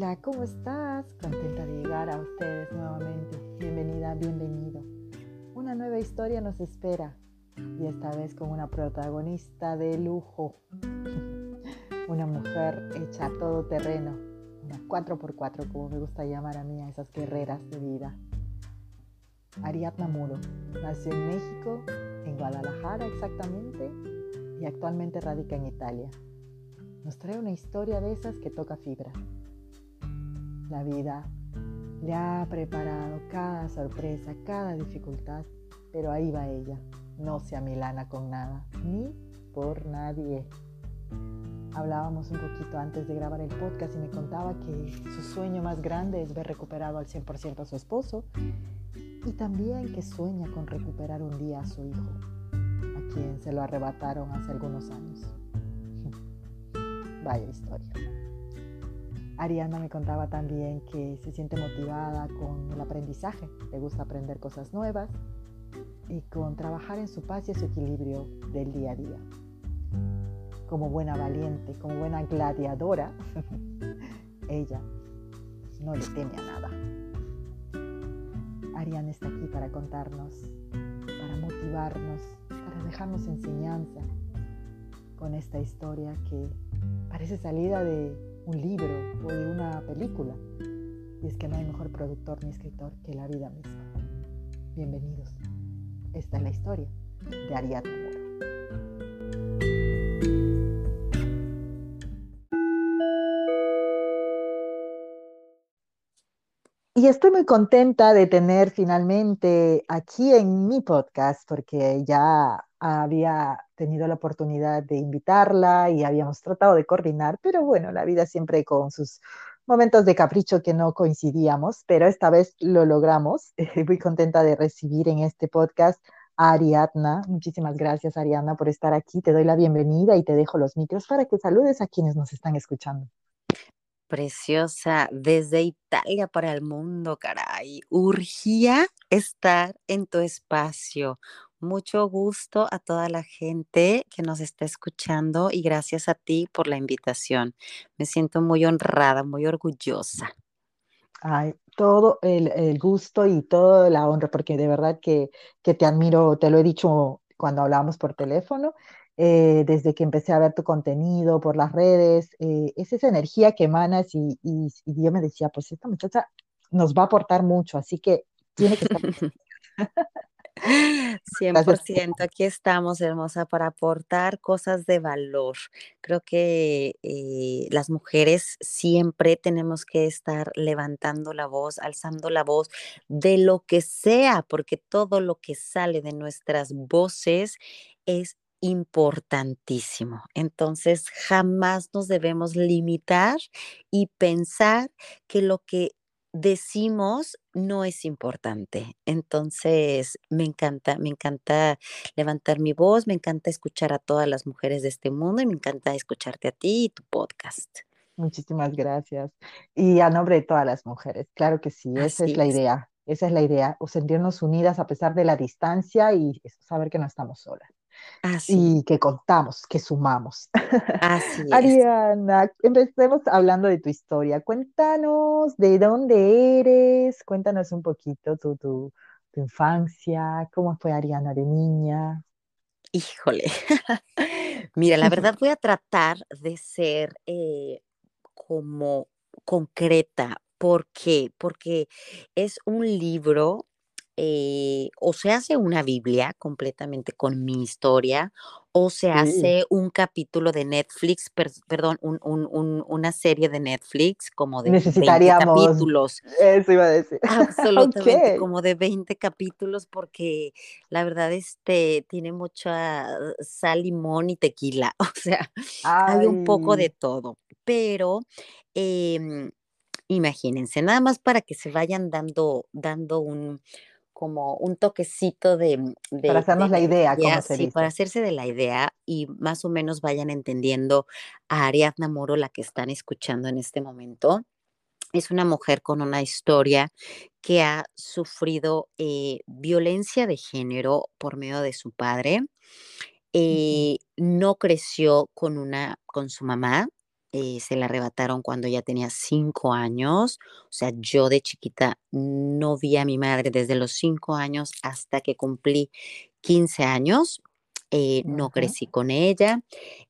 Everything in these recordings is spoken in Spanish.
Hola, ¿cómo estás? Contenta de llegar a ustedes nuevamente. Bienvenida, bienvenido. Una nueva historia nos espera y esta vez con una protagonista de lujo. Una mujer hecha a todo terreno, una 4x4 como me gusta llamar a mí a esas guerreras de vida. Ariadna Muro nació en México, en Guadalajara exactamente, y actualmente radica en Italia. Nos trae una historia de esas que toca fibra. La vida le ha preparado cada sorpresa, cada dificultad, pero ahí va ella. No se amilana con nada, ni por nadie. Hablábamos un poquito antes de grabar el podcast y me contaba que su sueño más grande es ver recuperado al 100% a su esposo y también que sueña con recuperar un día a su hijo, a quien se lo arrebataron hace algunos años. Vaya historia. Ariana me contaba también que se siente motivada con el aprendizaje, le gusta aprender cosas nuevas y con trabajar en su paz y su equilibrio del día a día. Como buena valiente, como buena gladiadora, ella no le teme a nada. Ariana está aquí para contarnos, para motivarnos, para dejarnos enseñanza con esta historia que parece salida de un libro o de una película. Y es que no hay mejor productor ni escritor que la vida misma. Bienvenidos. Esta es la historia de Ariadna Muro. Y estoy muy contenta de tener finalmente aquí en mi podcast, porque ya había tenido la oportunidad de invitarla y habíamos tratado de coordinar, pero bueno, la vida siempre con sus momentos de capricho que no coincidíamos, pero esta vez lo logramos. Muy contenta de recibir en este podcast a Ariadna. Muchísimas gracias, Ariadna, por estar aquí. Te doy la bienvenida y te dejo los micros para que saludes a quienes nos están escuchando. Preciosa, desde Italia para el mundo, caray. Urgía estar en tu espacio. Mucho gusto a toda la gente que nos está escuchando y gracias a ti por la invitación. Me siento muy honrada, muy orgullosa. Ay, todo el, gusto y toda la honra, porque de verdad que, que te admiro, te lo he dicho cuando hablábamos por teléfono, eh, desde que empecé a ver tu contenido por las redes, eh, es esa energía que emanas y, y, yo me decía, pues esta muchacha nos va a aportar mucho, así que tiene que estar. 100%, aquí estamos, hermosa, para aportar cosas de valor. Creo que eh, las mujeres siempre tenemos que estar levantando la voz, alzando la voz de lo que sea, porque todo lo que sale de nuestras voces es importantísimo. Entonces, jamás nos debemos limitar y pensar que lo que decimos no es importante. Entonces, me encanta, me encanta levantar mi voz, me encanta escuchar a todas las mujeres de este mundo y me encanta escucharte a ti y tu podcast. Muchísimas gracias. Y a nombre de todas las mujeres, claro que sí, esa es la idea, esa es la idea, o sentirnos unidas a pesar de la distancia y saber que no estamos solas y que contamos, que sumamos. Así es. Ariana, empecemos hablando de tu historia. Cuéntanos de dónde eres, cuéntanos un poquito tu, tu, infancia, cómo fue Ariana de niña. Híjole, mira, la verdad voy a tratar de ser eh, como concreta. ¿Por qué? Porque es un libro eh, o se hace una Biblia completamente con mi historia, o se hace un capítulo de Netflix, perdón, una serie de Netflix como de 20 capítulos. Eso iba a decir. Absolutamente, como de 20 capítulos, porque la verdad este, tiene mucha sal, limón y tequila, o sea, hay un poco de todo, pero... Em, imagínense, nada más para que se vayan dando, dando un, como un toquecito de... Mm, para hacernos la idea, como se sí, para hacerse de la idea y más o menos vayan entendiendo a Ariadna Moro, la que están escuchando en este momento. Es una mujer con una historia que ha sufrido eh, violencia de género por medio de su padre. Eh, no creció con, una, con su mamá, eh, se la arrebataron cuando ella tenía cinco años. O sea, yo de chiquita no vi a mi madre desde los cinco años hasta que cumplí 15 años. Eh, no crecí con ella.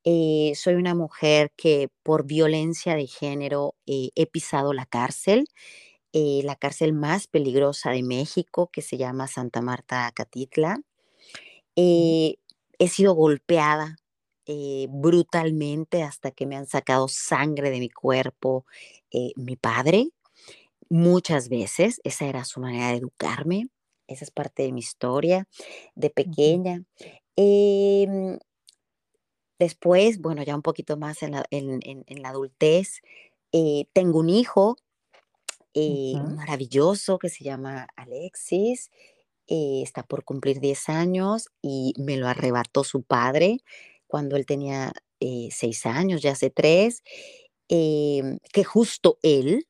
Eh, soy una mujer que por violencia de género he pisado la cárcel, la cárcel más peligrosa de México, que se llama Santa Marta Catitla. Sí. Eh, he sido golpeada eh, brutalmente hasta que me han sacado sangre de mi cuerpo eh, mi padre, muchas veces. Esa era su manera de educarme. Esa es parte de mi historia de pequeña. Em, después, bueno, ya un poquito más en la, en, en- en la adultez, eh, tengo un hijo eh, maravilloso que se llama Alexis. está por cumplir 10 años y me lo arrebató su padre cuando él tenía eh, 6 años, ya hace 3, em, que justo él,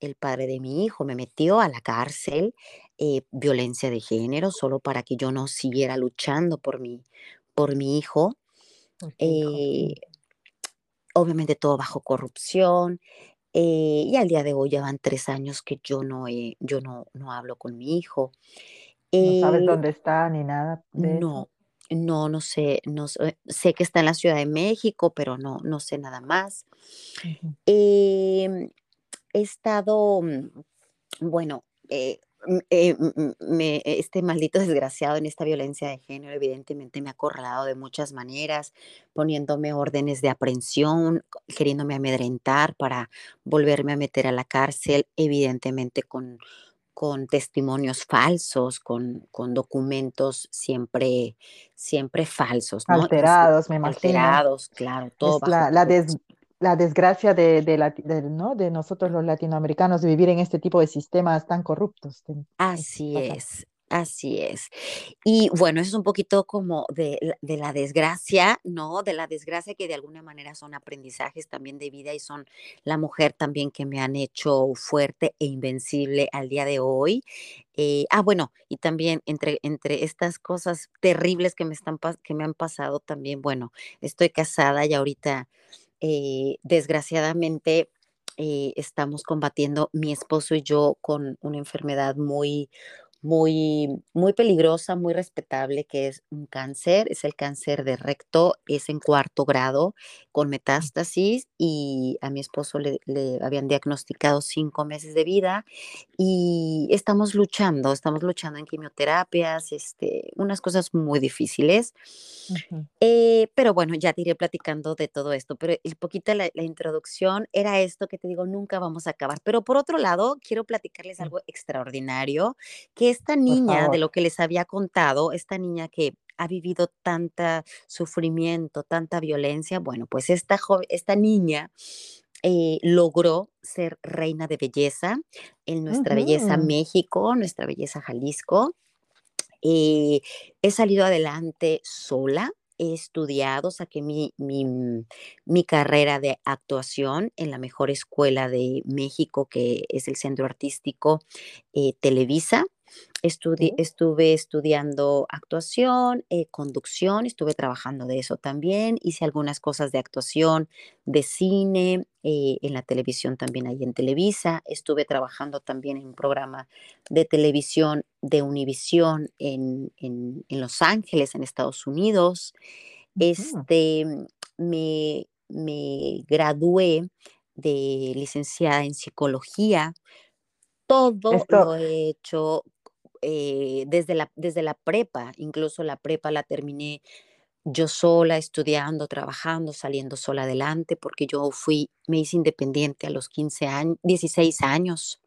el padre de mi hijo, me metió a la cárcel, eh, violencia de género, solo para que yo no siguiera luchando por mi, por mi hijo. Eh, obviamente todo bajo corrupción. eh, y al día de hoy ya van tres años que yo no, he- yo no, no hablo con mi hijo. No sabes dónde está ni nada de eso. no, no, no sé, no sé, sé que está en la Ciudad de México, pero no, no sé nada más. Em, he estado, mm, bueno, eh, eh, me, este maldito desgraciado en esta violencia de género evidentemente me ha acorralado de muchas maneras, poniéndome órdenes de aprehensión, queriéndome amedrentar para volverme a meter a la cárcel, evidentemente con, con testimonios falsos, con, con documentos siempre, siempre falsos, ¿no? Alterados, me imagino. Alterados, claro, todo Es la, la, des- la desgracia de, de, ¿no? de nosotros los latinoamericanos de vivir en este tipo de sistemas tan corruptos. Así es, así es. Y bueno, eso es un poquito como de, de la desgracia, ¿no? De la desgracia que de alguna manera son aprendizajes también de vida y son la mujer también que me han hecho fuerte e invencible al día de hoy. Eh, ah, bueno, y también entre, entre estas cosas terribles que me, están, que me han pasado también, bueno, estoy casada y ahorita eh, desgraciadamente eh, estamos combatiendo mi esposo y yo con una enfermedad muy, muy, muy peligrosa, muy respetable, que es un cáncer, es el cáncer de recto, es en cuarto grado con metástasis y a mi esposo le, le habían diagnosticado cinco meses de vida y estamos luchando, estamos luchando en quimioterapias, este, unas cosas muy difíciles. Ujú. Eh, pero bueno, ya te iré platicando de todo esto, pero el poquito la, la introducción era esto que te digo, nunca vamos a acabar. Pero por otro lado, quiero platicarles Sí, algo extraordinario, que esta niña, de lo que les había contado, esta niña que ha vivido tanta sufrimiento, tanta violencia, bueno, pues esta, esta niña eh, logró ser reina de belleza en nuestra belleza. México, nuestra belleza Jalisco. Eh, he salido adelante sola, he estudiado, saqué mi, mi, mm, mi carrera de actuación en la mejor escuela de México, que es el Centro Artístico eh, Televisa. Estudi- estuve estudiando actuación, eh, conducción, estuve trabajando de eso también, hice algunas cosas de actuación, de cine, eh, en la televisión también ahí en Televisa, estuve trabajando también en un programa de televisión de Univisión en, en, en Los Ángeles, en Estados Unidos. Este, me, me gradué de licenciada en psicología. Todo Esto, lo he hecho eh, desde, la, desde la prepa, incluso la prepa la terminé yo sola, estudiando, trabajando, saliendo sola adelante, porque yo fui, me hice independiente a los 15 años, 16 años.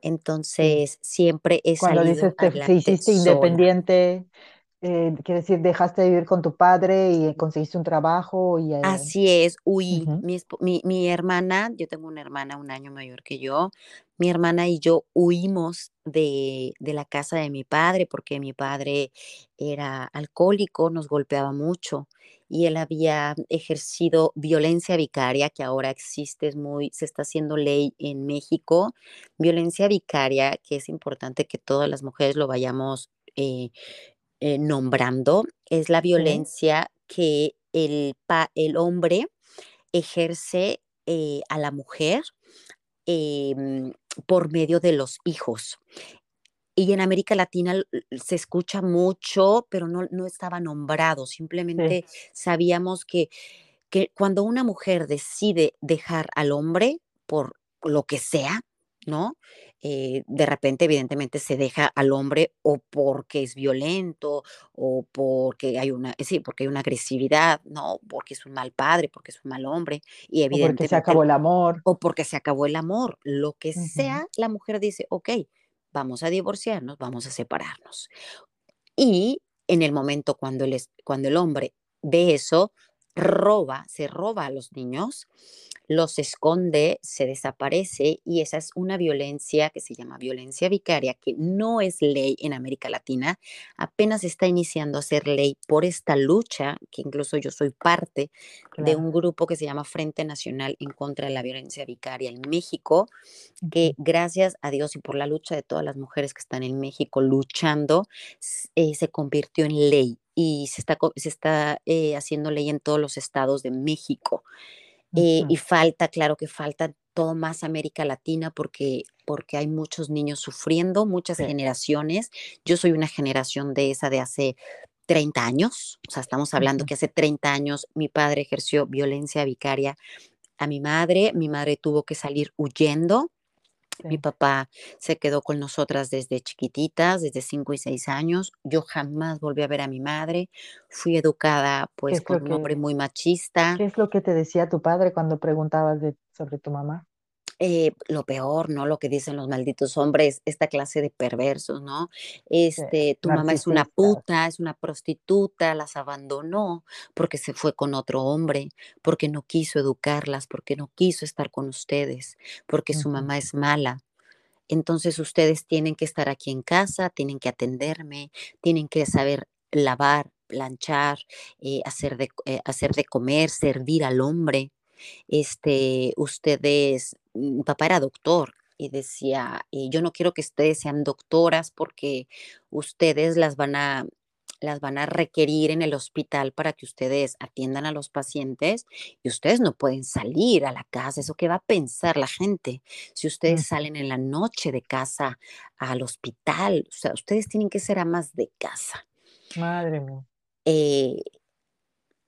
Entonces, siempre he Cuando salido dices te, te adelante hiciste sola. independiente, eh, quiere decir, dejaste de vivir con tu padre y conseguiste un trabajo y... eh, Así es, huí. ujú, Mi, esp- mi, mi hermana, yo tengo una hermana un año mayor que yo, mi hermana y yo huimos de, de la casa de mi padre porque mi padre era alcohólico, nos golpeaba mucho y él había ejercido violencia vicaria, que ahora existe, es muy, se está haciendo ley en México, violencia vicaria, que es importante que todas las mujeres lo vayamos eh, eh, nombrando, es la Sí. violencia que el, pa- el hombre ejerce eh, a la mujer em, por medio de los hijos. Y en América Latina se escucha mucho, pero no, no estaba nombrado. Simplemente sabíamos que, que cuando una mujer decide dejar al hombre por lo que sea, ¿no? Eh, de repente, evidentemente, se deja al hombre o porque es violento o porque hay una, sí, porque hay una agresividad, ¿no? Porque es un mal padre, porque es un mal hombre. Y evidentemente, o porque se acabó el amor. O porque se acabó el amor. Lo que sea, la mujer dice, ok, vamos a divorciarnos, vamos a separarnos. Y en el momento cuando el, cuando el hombre ve eso, roba, se roba a los niños, los esconde, se desaparece y esa es una violencia que se llama violencia vicaria, que no es ley en América Latina, apenas está iniciando a ser ley por esta lucha, que incluso yo soy parte de un grupo que se llama Frente Nacional en contra de la violencia vicaria en México, que gracias a Dios y por la lucha de todas las mujeres que están en México luchando, eh, se convirtió en ley y se está, se está eh, haciendo ley en todos los estados de México. Eh, y falta, claro que falta todo más América Latina porque, porque hay muchos niños sufriendo, muchas generaciones. Yo soy una generación de esa de hace 30 años, o sea, estamos hablando que hace 30 años mi padre ejerció violencia vicaria a mi madre, mi madre tuvo que salir huyendo mi papá se quedó con nosotras desde chiquititas, desde 5 y 6 años. Yo jamás volví a ver a mi madre. Fui educada pues con un hombre muy machista. ¿Qué es lo que te decía tu padre cuando preguntabas de, sobre tu mamá? Eh, lo peor, ¿no? Lo que dicen los malditos hombres, esta clase de perversos, ¿no? Este, tu mamá es una puta, es una prostituta, las abandonó porque se fue con otro hombre, porque no quiso educarlas, porque no quiso estar con ustedes, porque su mamá es mala. Entonces ustedes tienen que estar aquí en casa, tienen que atenderme, tienen que saber lavar, planchar, eh, hacer, de, eh, hacer de comer, servir al hombre este, ustedes, mi papá era doctor y decía, eh, yo no quiero que ustedes sean doctoras porque ustedes las van a las van a requerir en el hospital para que ustedes atiendan a los pacientes y ustedes no pueden salir a la casa. ¿Eso qué va a pensar la gente? Si ustedes salen en la noche de casa al hospital, o sea, ustedes tienen que ser amas de casa. Madre mía. Eh,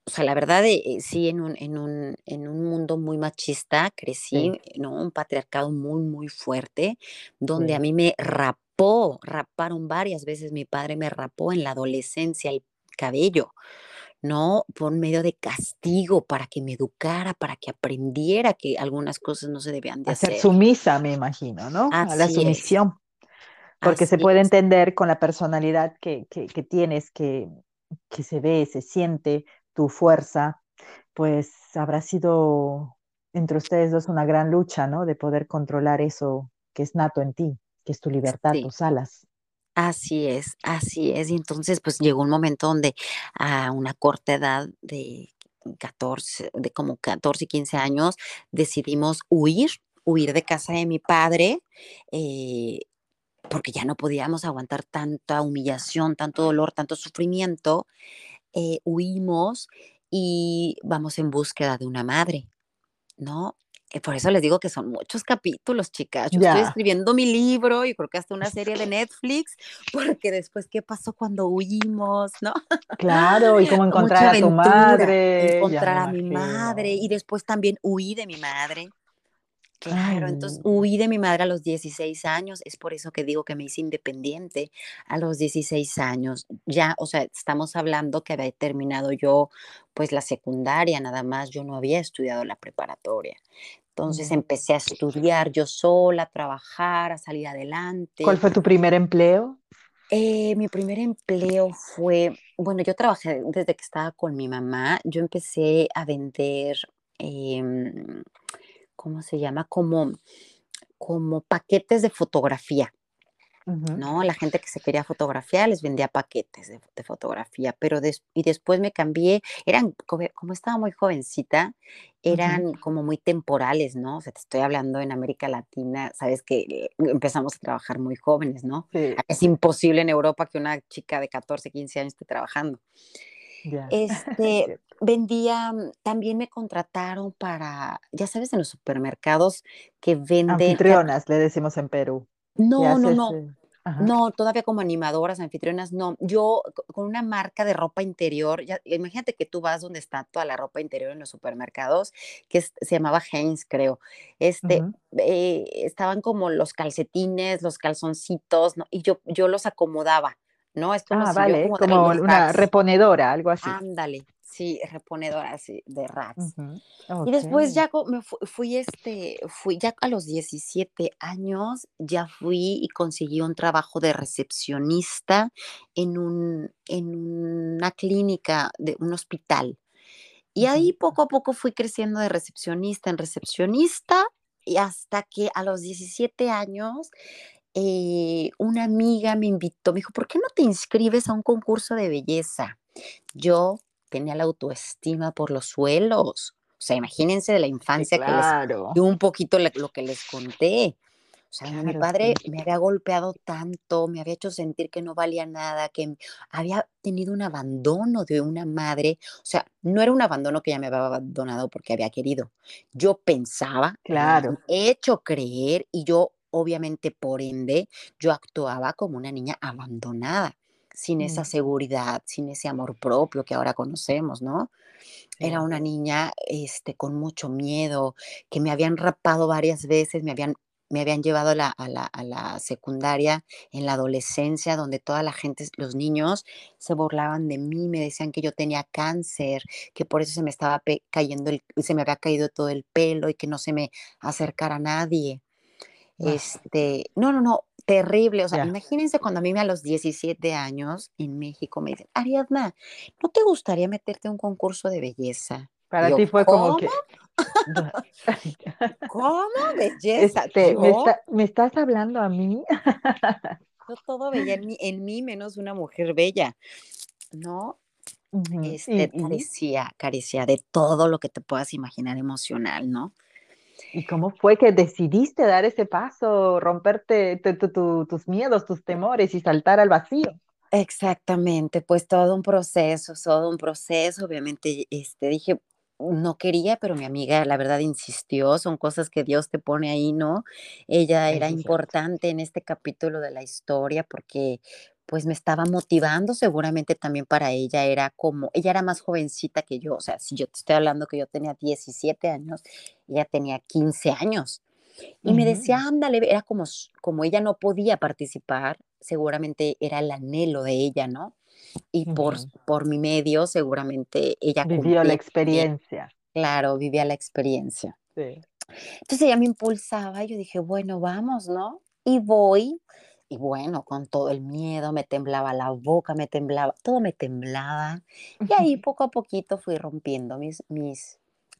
o sea, la verdad, eh, sí, en un, en, un, en un mundo muy machista crecí, ¿no? Un patriarcado muy, muy fuerte, donde a mí me rapó, raparon varias veces, mi padre me rapó en la adolescencia el cabello, ¿no? Por medio de castigo, para que me educara, para que aprendiera que algunas cosas no se debían de hacer. sumisa, me imagino, ¿no? a la sumisión. Porque se puede entender con la personalidad que, que, que tienes, que, que se ve, se siente, tu fuerza, pues habrá sido entre ustedes dos una gran lucha, ¿no? De poder controlar eso que es nato en ti, que es tu libertad, tus alas. Así es, así es. Y entonces, pues llegó un momento donde a una corta edad de 14, de como 14 y 15 años, decidimos huir, huir de casa de mi padre, eh, porque ya no podíamos aguantar tanta humillación, tanto dolor, tanto sufrimiento. Eh, huimos y vamos en búsqueda de una madre, ¿no? Eh, por eso les digo que son muchos capítulos, chicas. Yo estoy escribiendo mi libro y creo que hasta una serie de Netflix, porque después, ¿qué pasó cuando huimos? ¿No? Claro, y cómo encontrar a tu madre. Encontrar a mi madre, y después también huí de mi madre. Claro, entonces huí de mi madre a los 16 años, es por eso que digo que me hice independiente a los 16 años. Ya, o sea, estamos hablando que había terminado yo pues la secundaria, nada más, yo no había estudiado la preparatoria. Entonces empecé a estudiar yo sola, a trabajar, a salir adelante. ¿Cuál fue tu primer empleo? Eh, mi primer empleo fue, bueno, yo trabajé desde que estaba con mi mamá, yo empecé a vender... Em, ¿cómo se llama? Como, como paquetes de fotografía. ¿no? La gente que se quería fotografiar les vendía paquetes de, fotografía, pero y después me cambié, eran, como, estaba muy jovencita, eran como muy temporales, ¿no? O sea, te estoy hablando en América Latina, sabes que empezamos a trabajar muy jóvenes, ¿no? Es imposible en Europa que una chica de 14, 15 años esté trabajando. Este, vendía, mm, también me contrataron para, ya sabes, en los supermercados que venden... Anfitrionas, le decimos en Perú. No, no, no. No, todavía como animadoras, anfitrionas, no. Yo con una marca de ropa interior, ya, imagínate que tú vas donde está toda la ropa interior en los supermercados, que se llamaba Heinz, creo. Este, eh, estaban como los calcetines, los calzoncitos, ¿no? y yo, yo los acomodaba, ¿no? Es como ah, vale, como, una reponedora, algo así. Ándale, sí, reponedora así de rats. Y después ya me fui, este, fui ya a los 17 años, ya fui y conseguí un trabajo de recepcionista en, un, en una clínica, de un hospital. Y ahí poco a poco fui creciendo de recepcionista en recepcionista y hasta que a los 17 años eh, una amiga me invitó, me dijo, ¿por qué no te inscribes a un concurso de belleza? Yo tenía la autoestima por los suelos. O sea, imagínense de la infancia que les un poquito lo que les conté. O sea, mi padre me había golpeado tanto, me había hecho sentir que no valía nada, que había tenido un abandono de una madre. O sea, no era un abandono que ella me había abandonado porque había querido. Yo pensaba, claro, he hecho creer y yo, obviamente, por ende, yo actuaba como una niña abandonada sin esa mm. seguridad, sin ese amor propio que ahora conocemos, ¿no? Era una niña este, con mucho miedo, que me habían rapado varias veces, me habían, me habían llevado a la, a, la, a la, secundaria en la adolescencia, donde toda la gente, los niños, se burlaban de mí, me decían que yo tenía cáncer, que por eso se me estaba cayendo, el, se me había caído todo el pelo y que no se me acercara a nadie. Este, no, no, no, terrible. O sea, imagínense cuando a mí me a los 17 años en México me dicen, Ariadna, ¿no te gustaría meterte a un concurso de belleza? Para ti fue como que... ¿Cómo? Belleza. Este, ¿me, estás hablando a mí? Yo todo veía en mí, en mí menos una mujer bella, ¿no? Este, carecía, carecía de todo lo que te puedas imaginar emocional, ¿no? ¿Y cómo fue que decidiste dar ese paso, romperte tus miedos, tus temores y saltar al vacío? Exactamente, pues todo un proceso, todo un proceso. Obviamente, este, dije, no quería, pero mi amiga, la verdad, insistió. Son cosas que Dios te pone ahí, ¿no? Ella era importante en este capítulo de la historia porque, pues me estaba motivando, seguramente también para ella era como, ella era más jovencita que yo, o sea, si yo te estoy hablando que yo tenía 17 años, ella tenía 15 años. Y me decía, ándale, era como, como ella no podía participar, seguramente era el anhelo de ella, ¿no? Y por, por mi medio, seguramente ella... Vivió la experiencia. Claro, vivía la experiencia. Sí. Entonces ella me impulsaba yo dije, bueno, vamos, ¿no? Y voy, y bueno, con todo el miedo, me temblaba la boca, me temblaba, todo me temblaba. Y ahí poco a poquito fui rompiendo mis, mis,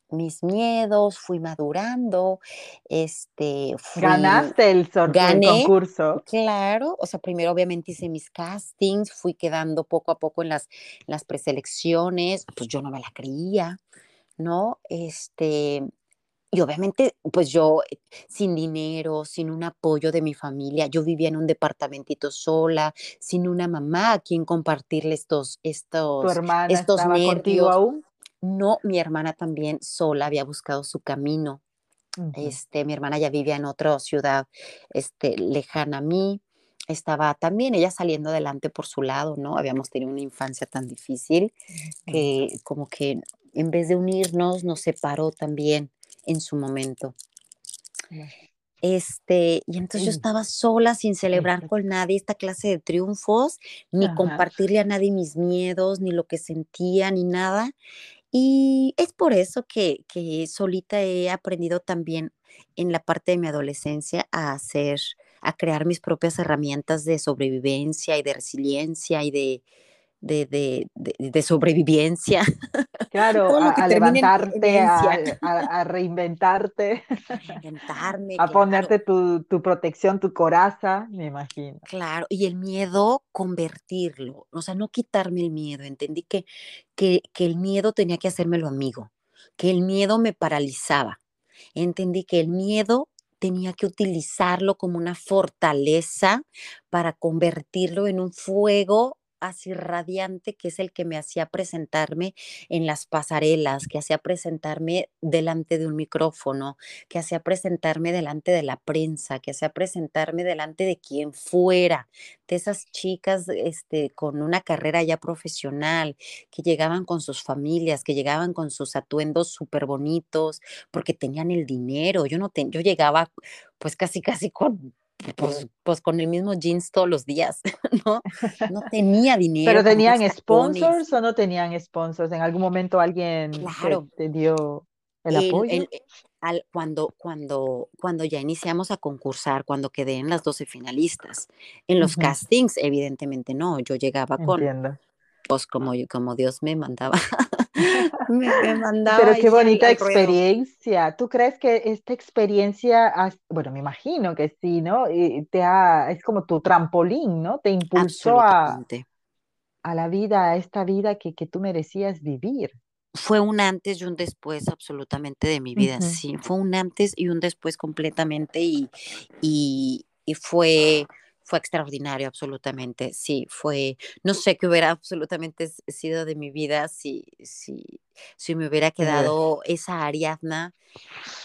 mis miedos, fui madurando, este, ganaste el, concurso. Claro, o sea, primero obviamente hice mis castings, fui quedando poco a poco en las, las preselecciones, pues yo no me la creía, ¿no? Este, y obviamente, pues yo eh, sin dinero, sin un apoyo de mi familia, yo vivía en un departamentito sola, sin una mamá a quien compartirle estos, estos, ¿Tu hermana estos estaba contigo aún? No, mi hermana también sola había buscado su camino. Este, mi hermana ya vivía en otra ciudad, este, lejana a mí. Estaba también ella saliendo adelante por su lado, ¿no? Habíamos tenido una infancia tan difícil que como que en vez de unirnos nos separó también en su momento. Este, y entonces yo estaba sola sin celebrar con nadie esta clase de triunfos, ni compartirle a nadie mis miedos, ni lo que sentía, ni nada. Y es por eso que, que solita he aprendido también en la parte de mi adolescencia a hacer, a crear mis propias herramientas de sobrevivencia y de resiliencia y de, de, de, de, sobrevivencia. Claro, a, levantarte, a, reinventarte, a ponerte tu, tu, protección, tu coraza, me imagino. Claro, y el miedo, convertirlo, o sea, no quitarme el miedo, entendí que, que, que el miedo tenía que hacérmelo amigo, que el miedo me paralizaba, entendí que el miedo tenía que utilizarlo como una fortaleza para convertirlo en un fuego así radiante que es el que me hacía presentarme en las pasarelas, que hacía presentarme delante de un micrófono, que hacía presentarme delante de la prensa, que hacía presentarme delante de quien fuera, de esas chicas este, con una carrera ya profesional, que llegaban con sus familias, que llegaban con sus atuendos súper bonitos, porque tenían el dinero. Yo no yo llegaba pues casi casi con pues, pues, con el mismo jeans todos los días, ¿no? No tenía dinero. ¿Pero tenían sponsors o no tenían sponsors? ¿En algún momento alguien te, dio el, apoyo? al, cuando, cuando, cuando ya iniciamos a concursar, cuando quedé en las 12 finalistas, en los castings, evidentemente no, yo llegaba con, pues como, como Dios me mandaba. Me, mandaba Pero qué bonita experiencia. ¿Tú crees que esta experiencia, bueno, me imagino que sí, ¿no? Y te ha, es como tu trampolín, ¿no? Te impulsó a, a la vida, a esta vida que, que tú merecías vivir fue un antes y un después absolutamente de mi vida, sí, fue un antes y un después completamente y, y, y fue fue extraordinario, absolutamente. Sí, fue, no sé qué hubiera absolutamente sido de mi vida si, si, si me hubiera quedado esa Ariadna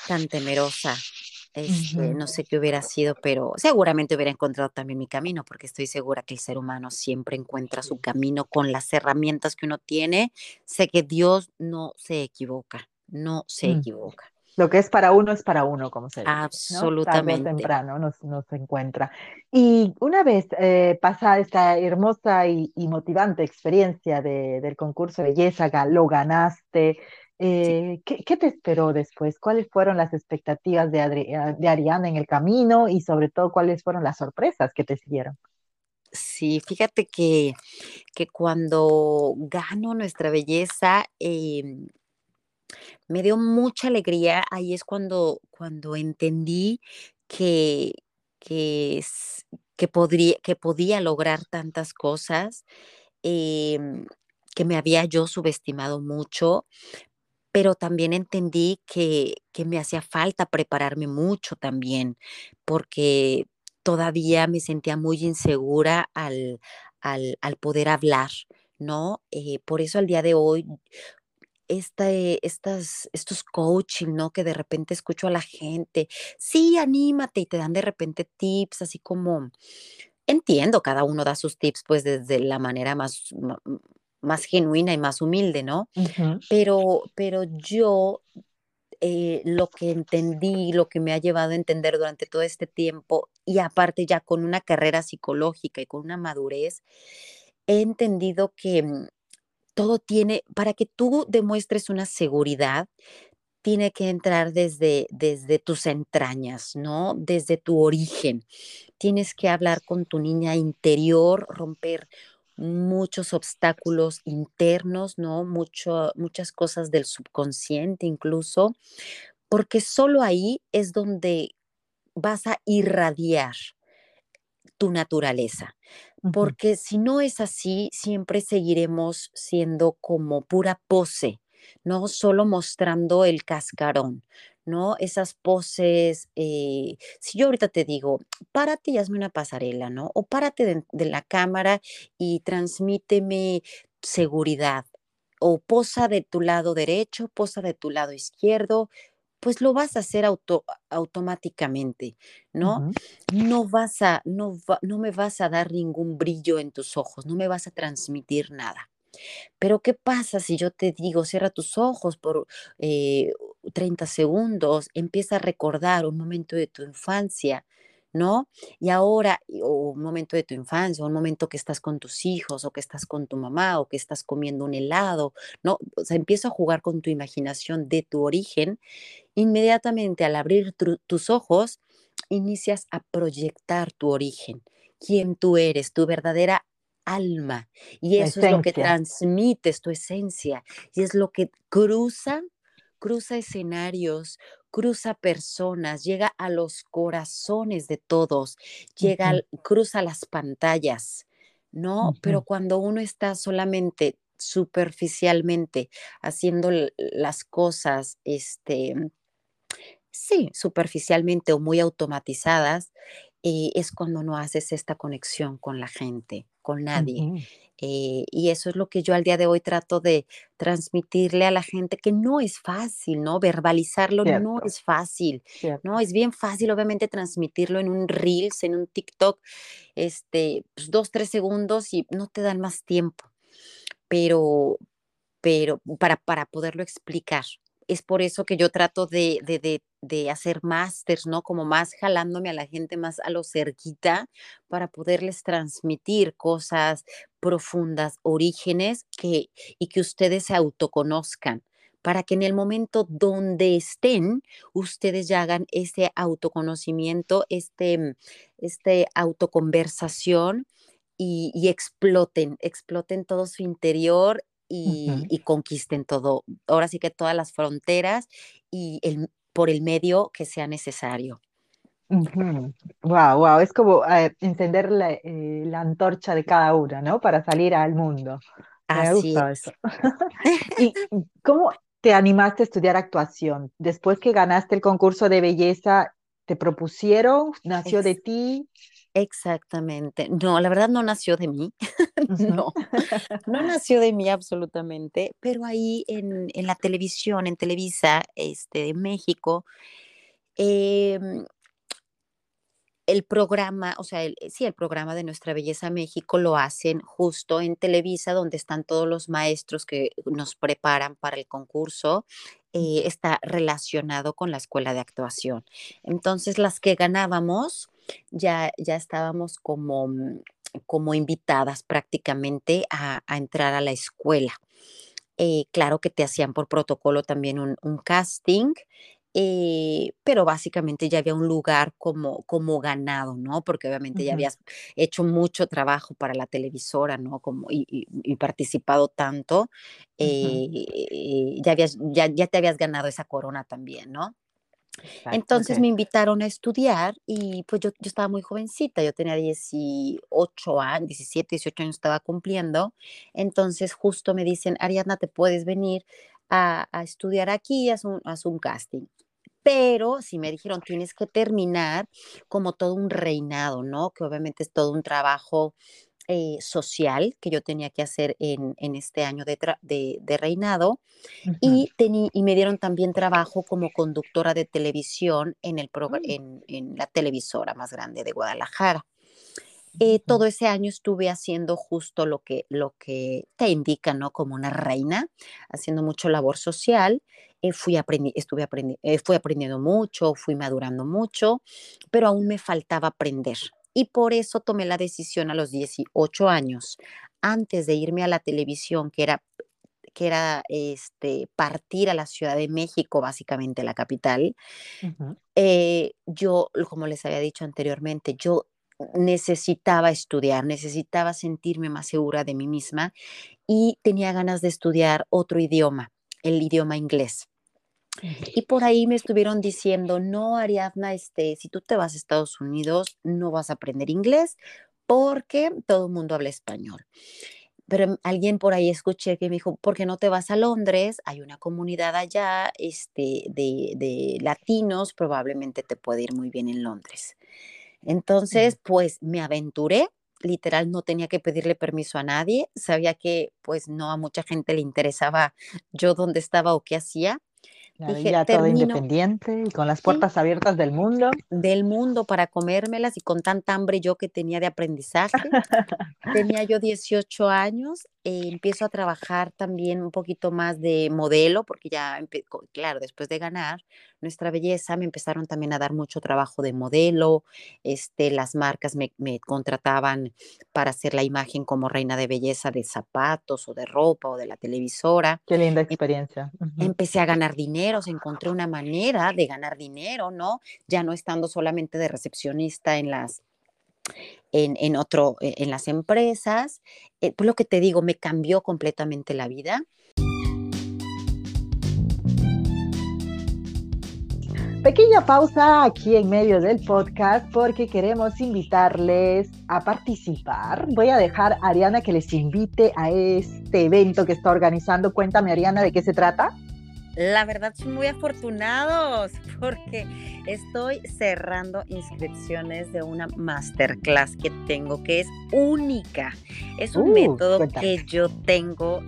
tan temerosa. Este, No sé qué hubiera sido, pero seguramente hubiera encontrado también mi camino, porque estoy segura que el ser humano siempre encuentra su camino con las herramientas que uno tiene. Sé que Dios no se equivoca, no se mm. equivoca. Lo que es para uno es para uno, como se dice. Absolutamente. ¿no? temprano nos, se encuentra. Y una vez eh, pasada esta hermosa y, motivante experiencia del concurso de belleza, lo ganaste. Eh, ¿qué, te esperó después? ¿Cuáles fueron las expectativas de, de Ariana en el camino y sobre todo cuáles fueron las sorpresas que te siguieron? Sí, fíjate que, que cuando gano nuestra belleza, em, me dio mucha alegría. Ahí es cuando, cuando entendí que, que, que, podría, que podía lograr tantas cosas, em, que me había yo subestimado mucho, pero también entendí que, que me hacía falta prepararme mucho también, porque todavía me sentía muy insegura al, al, al poder hablar, ¿no? Eh, por eso al día de hoy este, estas, estos coaching, ¿no? Que de repente escucho a la gente, sí, anímate y te dan de repente tips, así como, entiendo, cada uno da sus tips pues desde la manera más, más genuina y más humilde, ¿no? pero, pero yo eh, lo que entendí, lo que me ha llevado a entender durante todo este tiempo y aparte ya con una carrera psicológica y con una madurez, he entendido que mm, todo tiene, para que tú demuestres una seguridad, tiene que entrar desde, desde tus entrañas, ¿no? Desde tu origen. Tienes que hablar con tu niña interior, romper muchos obstáculos internos, ¿no? Mucho, muchas cosas del subconsciente incluso, porque solo ahí es donde vas a irradiar tu naturaleza porque si no es así, siempre seguiremos siendo como pura pose, no solo mostrando el cascarón, ¿no? Esas poses, eh, si yo ahorita te digo, párate y hazme una pasarela, ¿no? O párate de, de la cámara y transmíteme seguridad, o posa de tu lado derecho, posa de tu lado izquierdo, pues lo vas a hacer auto, automáticamente, ¿no? No vas a, no, no me vas a dar ningún brillo en tus ojos, no me vas a transmitir nada. Pero ¿qué pasa si yo te digo, cierra tus ojos por 30 eh, segundos, empieza a recordar un momento de tu infancia, ¿no? Y ahora, o un momento de tu infancia, un momento que estás con tus hijos, o que estás con tu mamá, o que estás comiendo un helado, ¿no? O sea, empiezo a jugar con tu imaginación de tu origen. Inmediatamente al abrir tus ojos, inicias a proyectar tu origen, quién tú eres, tu verdadera alma. Y eso es lo que transmites, tu esencia, y es lo que cruza cruza escenarios, cruza personas, llega a los corazones de todos, llega, cruza las pantallas, ¿no? Pero cuando uno está solamente superficialmente haciendo las cosas, este, sí, superficialmente o muy automatizadas, eh, es cuando no haces esta conexión con la gente, con nadie. Eh, y eso es lo que yo al día de hoy trato de transmitirle a la gente, que no es fácil, ¿no? Verbalizarlo no es fácil, ¿no? Es bien fácil, obviamente, transmitirlo en un Reels, en un TikTok, este, pues, dos, tres segundos y no te dan más tiempo. Pero, pero para, para poderlo explicar, es por eso que yo trato de, de, de, hacer másters, ¿no? Como más jalándome a la gente más a lo cerquita para poderles transmitir cosas profundas, orígenes que, y que ustedes se autoconozcan para que en el momento donde estén, ustedes ya hagan ese autoconocimiento, este, este autoconversación y, y exploten, exploten todo su interior y, conquisten todo, ahora sí que todas las fronteras y el, por el medio que sea necesario. Wow, wow, es como eh, encender eh, la, antorcha de cada una, ¿no? Para salir al mundo. Me gusta eso. ¿Y cómo te animaste a estudiar actuación? Después que ganaste el concurso de belleza, ¿te propusieron? ¿Nació de ti? Exactamente. No, la verdad no nació de mí. no, no nació de mí absolutamente, pero ahí en, en la televisión, en Televisa este, de México, em, el programa, o sea, el, sí, el programa de Nuestra Belleza México lo hacen justo en Televisa, donde están todos los maestros que nos preparan para el concurso. Eh, está relacionado con la escuela de actuación. Entonces, las que ganábamos, ya, ya estábamos como, mm, como invitadas prácticamente a, entrar a la escuela. Eh, claro que te hacían por protocolo también un, casting, eh, pero básicamente ya había un lugar como, como ganado, ¿no? Porque obviamente ya habías hecho mucho trabajo para la televisora, ¿no? Como, y, participado tanto, eh, ya, habías, ya, ya te habías ganado esa corona también, ¿no? Entonces me invitaron a estudiar y pues yo, yo, estaba muy jovencita, yo tenía 18 años, 17, 18 años estaba cumpliendo. Entonces justo me dicen, Ariadna, te puedes venir a, a estudiar aquí, haz un, haz un casting. Pero si me dijeron, tienes que terminar como todo un reinado, ¿no? Que obviamente es todo un trabajo eh, social que yo tenía que hacer en, en este año de, de, reinado y, y, me dieron también trabajo como conductora de televisión en, el mm. en, en, la televisora más grande de Guadalajara. Eh, todo ese año estuve haciendo justo lo que, lo que te indica, ¿no? Como una reina, haciendo mucho labor social. Eh, fui, aprendi estuve aprendi fui aprendiendo mucho, fui madurando mucho, pero aún me faltaba aprender, y por eso tomé la decisión a los 18 años, antes de irme a la televisión, que era que era este, partir a la Ciudad de México, básicamente la capital, eh, yo, como les había dicho anteriormente, yo necesitaba estudiar, necesitaba sentirme más segura de mí misma y tenía ganas de estudiar otro idioma, el idioma inglés. Y por ahí me estuvieron diciendo, no, Ariadna, este, si tú te vas a Estados Unidos, no vas a aprender inglés porque todo el mundo habla español. Pero alguien por ahí escuché que me dijo, ¿por qué no te vas a Londres? Hay una comunidad allá este, de, de latinos, probablemente te puede ir muy bien en Londres. Entonces, pues me aventuré, literal no tenía que pedirle permiso a nadie, sabía que pues no a mucha gente le interesaba yo dónde estaba o qué hacía, ya todo independiente y con las puertas abiertas del mundo. Del mundo para comérmelas y con tanta hambre yo que tenía de aprendizaje. tenía yo 18 años eh, empiezo a trabajar también un poquito más de modelo, porque ya, claro, después de ganar nuestra belleza, me empezaron también a dar mucho trabajo de modelo, este, las marcas me, contrataban para hacer la imagen como reina de belleza de zapatos o de ropa o de la televisora. Qué linda em experiencia. Empecé a ganar dinero, encontré una manera de ganar dinero, ¿no? Ya no estando solamente de recepcionista en las en, otro, e, en las empresas. Eh, pues lo que te digo, me cambió completamente la vida. Pequeña pausa aquí en medio del podcast porque queremos invitarles a participar. Voy a dejar a Ariana que les invite a este evento que está organizando. Cuéntame, Ariana, de qué se trata. La verdad son muy afortunados porque estoy cerrando inscripciones de una masterclass que tengo que es única. Es un uh, método que yo tengo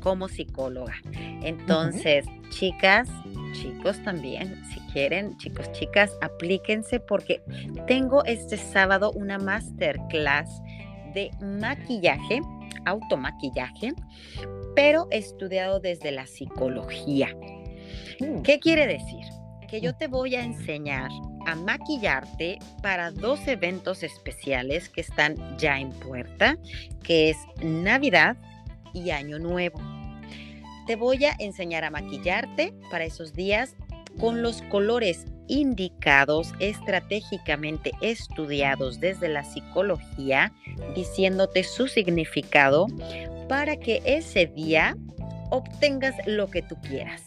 como psicóloga. Entonces, chicas, chicos también, si quieren, chicos, chicas, aplíquense porque tengo este sábado una masterclass de maquillaje, automaquillaje, pero estudiado desde la psicología. Mm. ¿Qué quiere decir? Que yo mm. te voy a enseñar a maquillarte para dos eventos especiales que están ya en puerta, que es Navidad y Año Nuevo. Te voy a enseñar a maquillarte para esos días con los colores indicados, estratégicamente estudiados desde la psicología, diciéndote su significado para que ese día obtengas lo que tú quieras.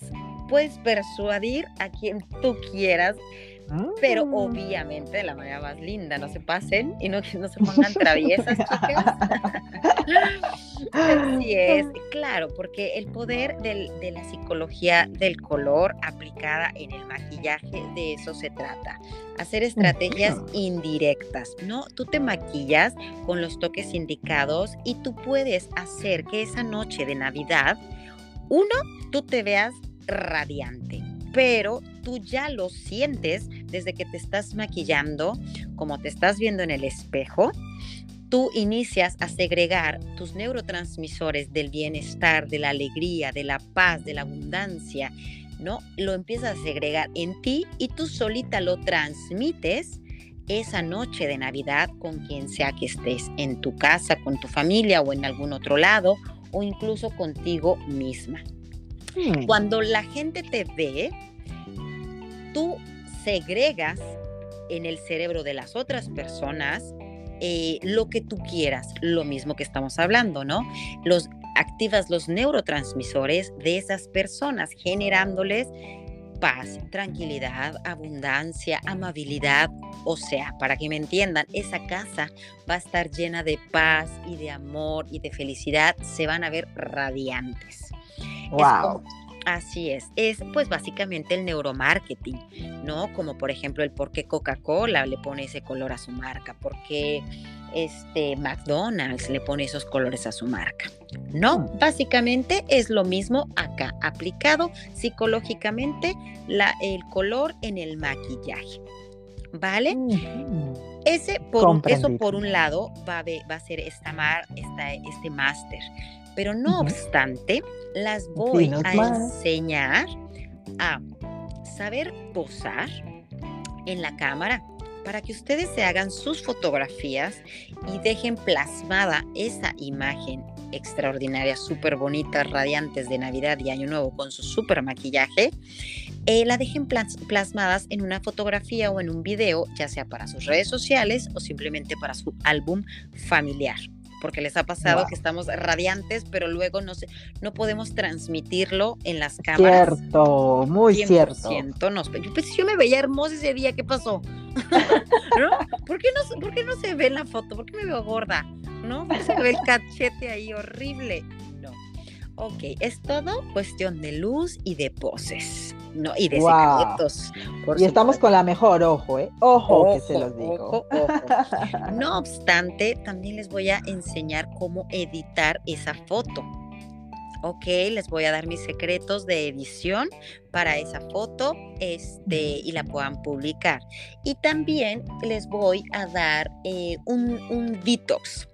Puedes persuadir a quien tú quieras pero mm. obviamente de la manera más linda, no se pasen y no, no se pongan traviesas, chicas. Así es, claro, porque el poder de la psicología del color aplicada en el maquillaje, de eso se trata. Hacer estrategias indirectas, ¿no? Tú te maquillas con los toques indicados y tú puedes hacer que esa noche de Navidad, uno, tú te veas radiante pero tú ya lo sientes desde que te estás maquillando, como te estás viendo en el espejo. Tú inicias a segregar tus neurotransmisores del bienestar, de la alegría, de la paz, de la abundancia, ¿no? Lo empiezas a segregar en ti y tú solita lo transmites esa noche de Navidad con quien sea que estés, en tu casa, con tu familia o en algún otro lado, o incluso contigo misma. Mm. Cuando la gente te ve, tú segregas en el cerebro de las otras personas eh, lo que tú quieras, lo mismo que estamos hablando, ¿no? Los activas los neurotransmisores de esas personas, generándoles paz, tranquilidad, abundancia, amabilidad. O sea, para que me entiendan, esa casa va a estar llena de paz y de amor y de felicidad. Se van a ver radiantes. Wow. Así es, es pues básicamente el neuromarketing, ¿no? Como por ejemplo el por qué Coca-Cola le pone ese color a su marca, por qué este McDonald's le pone esos colores a su marca. No, básicamente es lo mismo acá, aplicado psicológicamente la, el color en el maquillaje. ¿Vale? Ese por eso por un lado va a, va a ser esta mar, esta, este máster. Pero no obstante, las voy a enseñar a saber posar en la cámara para que ustedes se hagan sus fotografías y dejen plasmada esa imagen extraordinaria, súper bonita, radiantes de Navidad y Año Nuevo con su súper maquillaje, eh, la dejen plasmadas en una fotografía o en un video, ya sea para sus redes sociales o simplemente para su álbum familiar porque les ha pasado que estamos radiantes, pero luego no, no podemos transmitirlo en las cámaras. Cierto, muy cierto. No, yo, pues, yo me veía hermosa ese día, ¿qué pasó? ¿Por, qué no, ¿Por qué no se ve en la foto? ¿Por qué me veo gorda? ¿No? ¿Por qué se ve el cachete ahí horrible? Ok, es todo cuestión de luz y de poses. No, y de secretos. y estamos con la mejor, ojo, ¿eh? Ojo, que se los digo. No obstante, también les voy a enseñar cómo editar esa foto. Ok, les voy a dar mis secretos de edición para esa foto este, y la puedan publicar. Y también les voy a dar eh, un, un detox.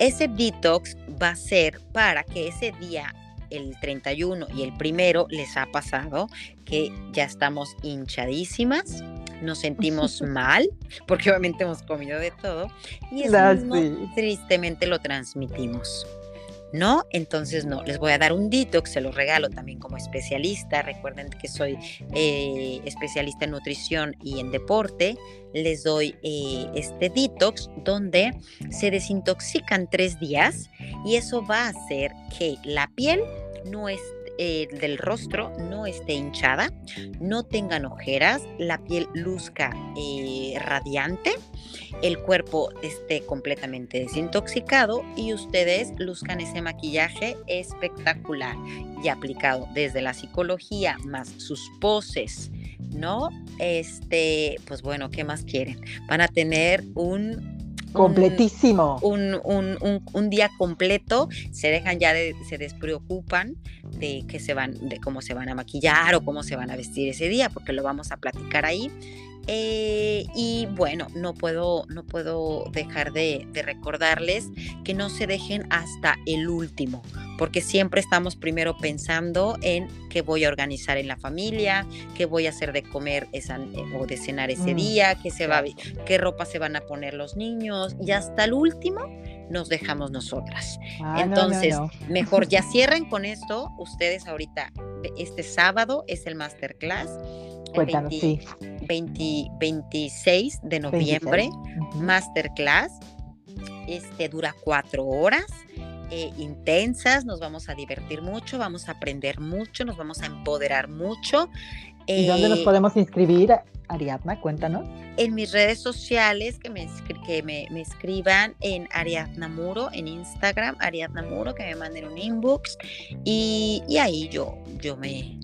Ese detox va a ser para que ese día el 31 y el primero les ha pasado que ya estamos hinchadísimas, nos sentimos mal, porque obviamente hemos comido de todo, y eso tristemente lo transmitimos. ¿No? Entonces, no, les voy a dar un detox, se lo regalo también como especialista. Recuerden que soy eh, especialista en nutrición y en deporte. Les doy eh, este detox donde se desintoxican tres días y eso va a hacer que la piel no, eh, del rostro no esté hinchada, no tengan ojeras, la piel luzca eh, radiante, el cuerpo esté completamente desintoxicado y ustedes luzcan ese maquillaje espectacular y aplicado desde la psicología más sus poses, ¿no? Este, pues bueno, ¿qué más quieren? Van a tener un Completísimo. Un, un, día completo, se dejan ya de, se despreocupan de que se van, de cómo se van a maquillar o cómo se van a vestir ese día, porque lo vamos a platicar ahí. Eh, y bueno, no puedo, no puedo dejar de, recordarles que no se dejen hasta el último, porque siempre estamos primero pensando en qué voy a organizar en la familia, qué voy a hacer de comer esa, o de cenar ese mm, día, qué, se va, qué ropa se van a poner los niños, y hasta el último nos dejamos nosotras. Ah, Entonces, mejor ya cierren con esto. Ustedes ahorita, este sábado es el masterclass. Cuéntanos, sí. 26 de noviembre, masterclass. Este dura cuatro horas. Eh, intensas, nos vamos a divertir mucho, vamos a aprender mucho, nos vamos a empoderar mucho. ¿Y dónde nos eh, podemos inscribir, Ariadna? Cuéntanos. En mis redes sociales, que me, que me, escriban en Ariadna Muro, en Instagram, Ariadna Muro, que me manden un inbox y, y ahí yo, yo, me,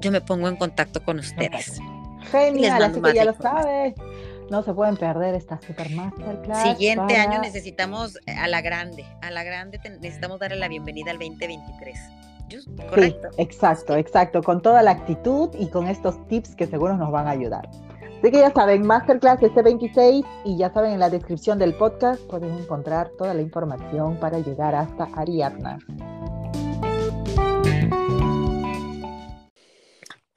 yo me pongo en contacto con ustedes. Genial, así que ya lo sabes. No se pueden perder esta super masterclass. Siguiente año necesitamos a la grande, a la grande necesitamos darle la bienvenida al 2023. Correcto. Sí, exacto, exacto, con toda la actitud y con estos tips que seguro nos van a ayudar. Así que ya saben, Masterclass este 26 y ya saben, en la descripción del podcast pueden encontrar toda la información para llegar hasta Ariadna.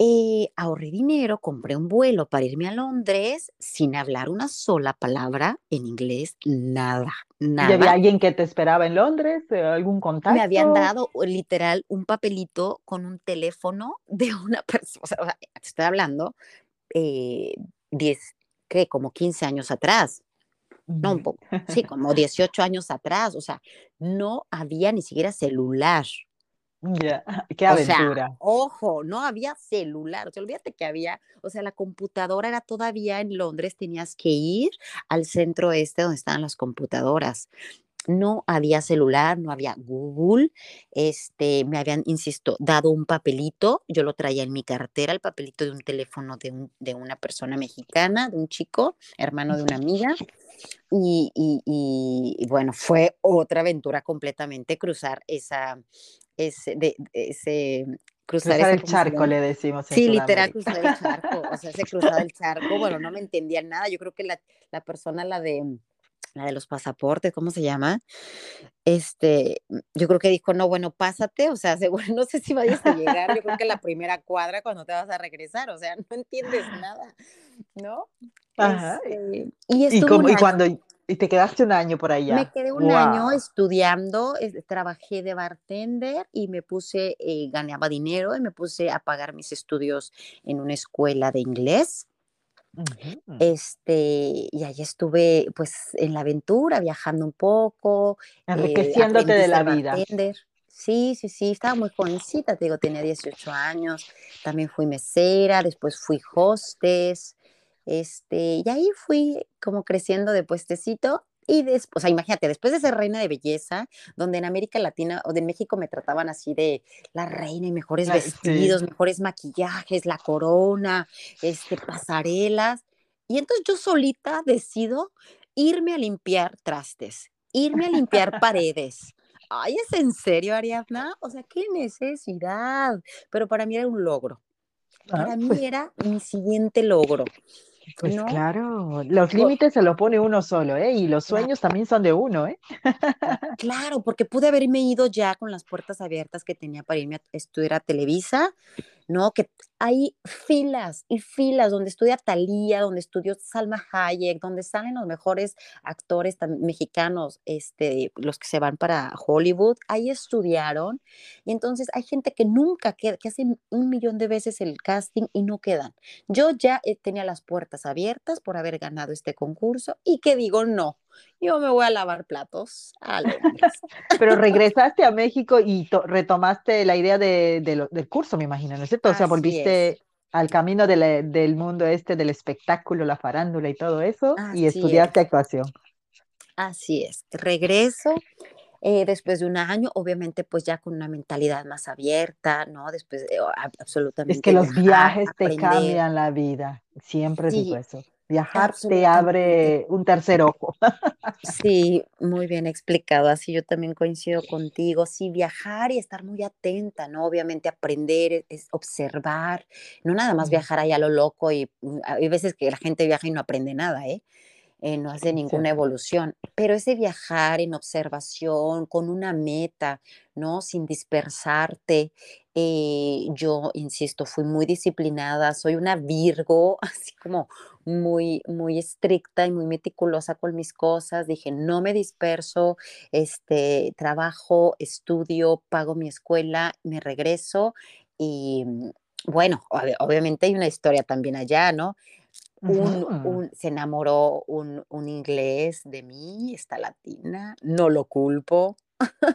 Eh, ahorré dinero, compré un vuelo para irme a Londres sin hablar una sola palabra en inglés, nada, nada. ¿Y había alguien que te esperaba en Londres? Eh, ¿Algún contacto? Me habían dado literal un papelito con un teléfono de una persona, o sea, te estoy hablando, eh, 10, ¿qué? Como 15 años atrás. No, un poco, sí, como 18 años atrás, o sea, no había ni siquiera celular. Ya, qué aventura. ojo, no había celular, o sea, olvídate que había, o sea, la computadora era todavía en Londres, tenías que ir al centro este donde estaban las computadoras. No había celular, no había Google, este, me habían, insisto, dado un papelito, yo lo traía en mi cartera, el papelito de un teléfono de, un, de una persona mexicana, de un chico, hermano de una amiga, y, y, bueno, fue otra aventura completamente cruzar esa, ese, de, ese cruzar, el charco, le decimos. sí, literal, cruzar el charco. O sea, se cruzaba el charco. Bueno, no me entendía nada. Yo creo que la, la persona, la de la de los pasaportes, ¿cómo se llama? Este, yo creo que dijo, no, bueno, pásate, o sea, seguro, no sé si vayas a llegar, yo creo que la primera cuadra cuando te vas a regresar, o sea, no entiendes nada, ¿no? Ajá. Este, y, y, y cuando, y te quedaste un año por allá. Me quedé un año estudiando, trabajé de bartender y me puse, eh, ganaba dinero y me puse a pagar mis estudios en una escuela de inglés. Este, y ahí estuve pues en la aventura, viajando un poco. Eh, Enriqueciéndote de la vida. Sí, sí, sí, estaba muy jovencita, te digo, tenía 18 años, también fui mesera, después fui hostess, este, y ahí fui como creciendo de puestecito y después, o sea, imagínate, después de ser reina de belleza, donde en América Latina o de México me trataban así de la reina y mejores vestidos, mejores maquillajes, la corona, este, pasarelas. Y entonces yo solita decido irme a limpiar trastes, irme a limpiar paredes. Ay, ¿es en serio, Ariadna? O sea, qué necesidad. Pero para mí era un logro. Ah, para mí pues era mi siguiente logro. Pues claro, los límites se los pone uno solo, ¿eh? Y los sueños también son de uno, ¿eh? Claro, porque pude haberme ido ya con las puertas abiertas que tenía para irme a estudiar a Televisa, ¿no? Que hay filas y filas donde estudia Thalía, donde estudió Salma Hayek, donde salen los mejores actores mexicanos, este, los que se van para Hollywood, ahí estudiaron. Y entonces hay gente que nunca queda, que hace un millón de veces el casting y no quedan. Yo ya eh, tenía las puertas abiertas por haber ganado este concurso y que digo no yo me voy a lavar platos a. Pero regresaste a México y retomaste la idea de, del curso, me imagino, ¿no es cierto? O sea, volviste al camino del mundo este del espectáculo, la farándula y todo eso, y estudiaste actuación. Así es, regreso eh, después de un año, obviamente pues ya con una mentalidad más abierta, ¿no? Después, eh, absolutamente. Es que los viajes te cambian la vida, siempre digo eso. Viajar te abre un tercer ojo. Sí, muy bien explicado. Así yo también coincido contigo. Sí, viajar y estar muy atenta, ¿no? Obviamente aprender, es observar, no nada más viajar ahí a lo loco y mm, hay veces que la gente viaja y no aprende nada, ¿eh? Eh, no hace ninguna evolución, pero ese viajar en observación, con una meta, ¿no? Sin dispersarte. Eh, yo, insisto, fui muy disciplinada, soy una Virgo, así como muy, muy estricta y muy meticulosa con mis cosas. Dije, no me disperso, este, trabajo, estudio, pago mi escuela, me regreso y bueno, obviamente hay una historia también allá, ¿no? un, se enamoró un, un, inglés de mí, esta latina, no lo culpo.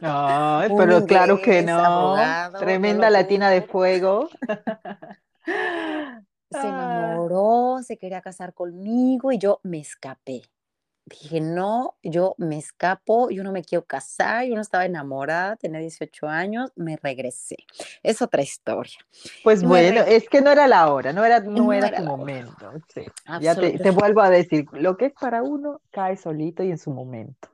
Ay, pero claro que no. Tremenda latina de fuego. Se enamoró, se quería casar conmigo y yo me escapé dije, no, yo me escapo, yo no me quiero casar, yo no estaba enamorada, tenía 18 años, me regresé. Es otra historia. Pues bueno, es que no era la hora, no era, no, era, tu momento. Ya te, vuelvo a decir, lo que es para uno cae solito y en su momento.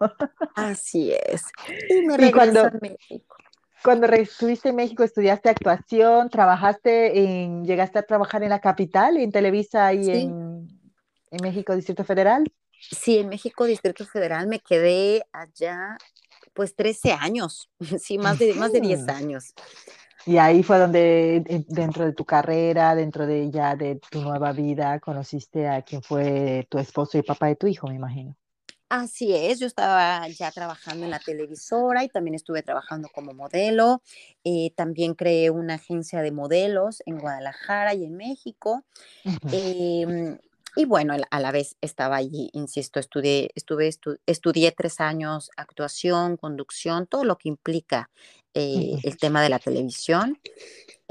Así es. Y me regresé cuando, a México. Cuando estuviste en México, estudiaste actuación, trabajaste en, llegaste a trabajar en la capital, en Televisa y en, en México, Distrito Federal. Sí, en México, Distrito Federal, me quedé allá pues 13 años, sí, más de, más de 10 años. Y ahí fue donde eh, dentro de tu carrera, dentro de ya de tu nueva vida, conociste a quien fue tu esposo y papá de tu hijo, me imagino. Así es, yo estaba ya trabajando en la televisora y también estuve trabajando como modelo. Eh, también creé una agencia de modelos en Guadalajara y en México. Y bueno, a la vez estaba allí, insisto, estudié, estuve, estudié tres años actuación, conducción, todo lo que implica eh, el tema de la televisión.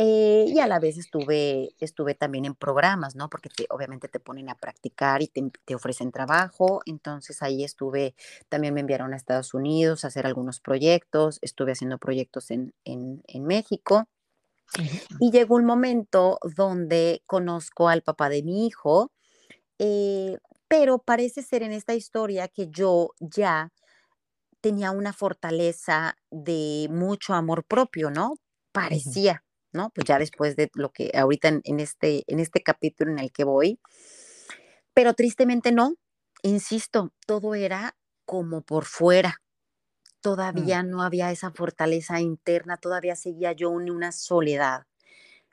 Eh, y a la vez estuve, estuve también en programas, ¿no? Porque obviamente te ponen a practicar y te, ofrecen trabajo. Entonces ahí estuve, también me enviaron a Estados Unidos a hacer algunos proyectos, estuve haciendo proyectos en, en, en México. Y llegó un momento donde conozco al papá de mi hijo, eh, pero parece ser en esta historia que yo ya tenía una fortaleza de mucho amor propio, ¿no? Parecía, ¿no? Pues ya después de lo que ahorita en, este, en este capítulo en el que voy, pero tristemente no, insisto, todo era como por fuera. Mm. Todavía no había esa fortaleza interna, todavía seguía yo en una soledad,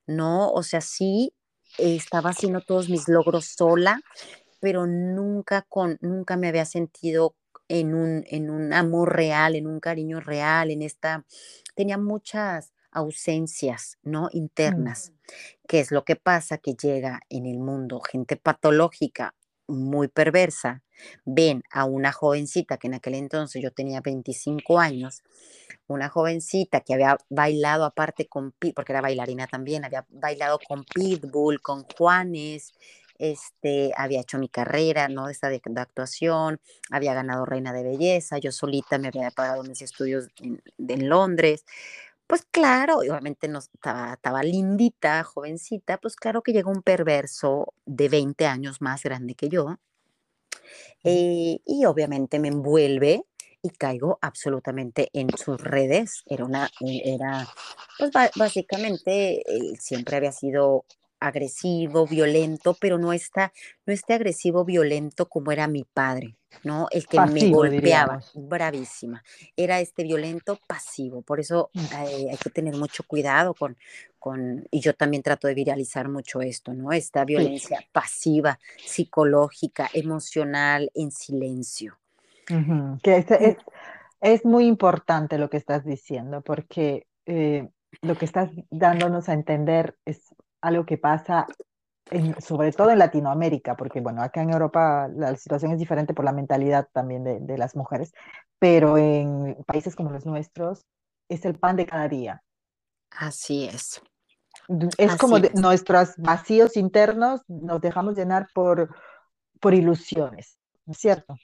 ¿no? O sea, sí estaba haciendo todos mis logros sola, pero nunca, con, nunca me había sentido en un, en un amor real, en un cariño real, en esta, tenía muchas ausencias, ¿no? Mm. Internas. ¿Qué es lo que pasa? Que llega en el mundo gente patológica muy perversa, ven a una jovencita que en aquel entonces yo tenía 25 años, una jovencita que había bailado aparte con, porque era bailarina también, había bailado con Pitbull, con Juanes, este, había hecho mi carrera, ¿no? Esta de, actuación, había ganado Reina de Belleza, yo solita me había pagado mis estudios en, en Londres. Pues claro, obviamente no, estaba, estaba lindita, jovencita, pues claro que llegó un perverso de 20 años más grande que yo, eh, y obviamente me envuelve y caigo absolutamente en sus redes. Era una, era, pues básicamente, él siempre había sido agresivo, violento, pero no está, no este agresivo, violento como era mi padre, ¿no? El que me golpeaba, bravísima. Era este violento pasivo, por eso mm. hay, que tener mucho cuidado con, con, y yo también trato de viralizar mucho esto, ¿no? Esta violencia pasiva, psicológica, emocional, en silencio. Que es, es, muy importante lo que estás diciendo, porque eh, lo que estás dándonos a entender es algo que pasa sobre todo en Latinoamérica, porque bueno, acá en Europa la situación es diferente por la mentalidad también de, las mujeres, pero en países como los nuestros es el pan de cada día. Así es. Es como nuestros vacíos internos nos dejamos llenar por, por ilusiones, ¿no es cierto?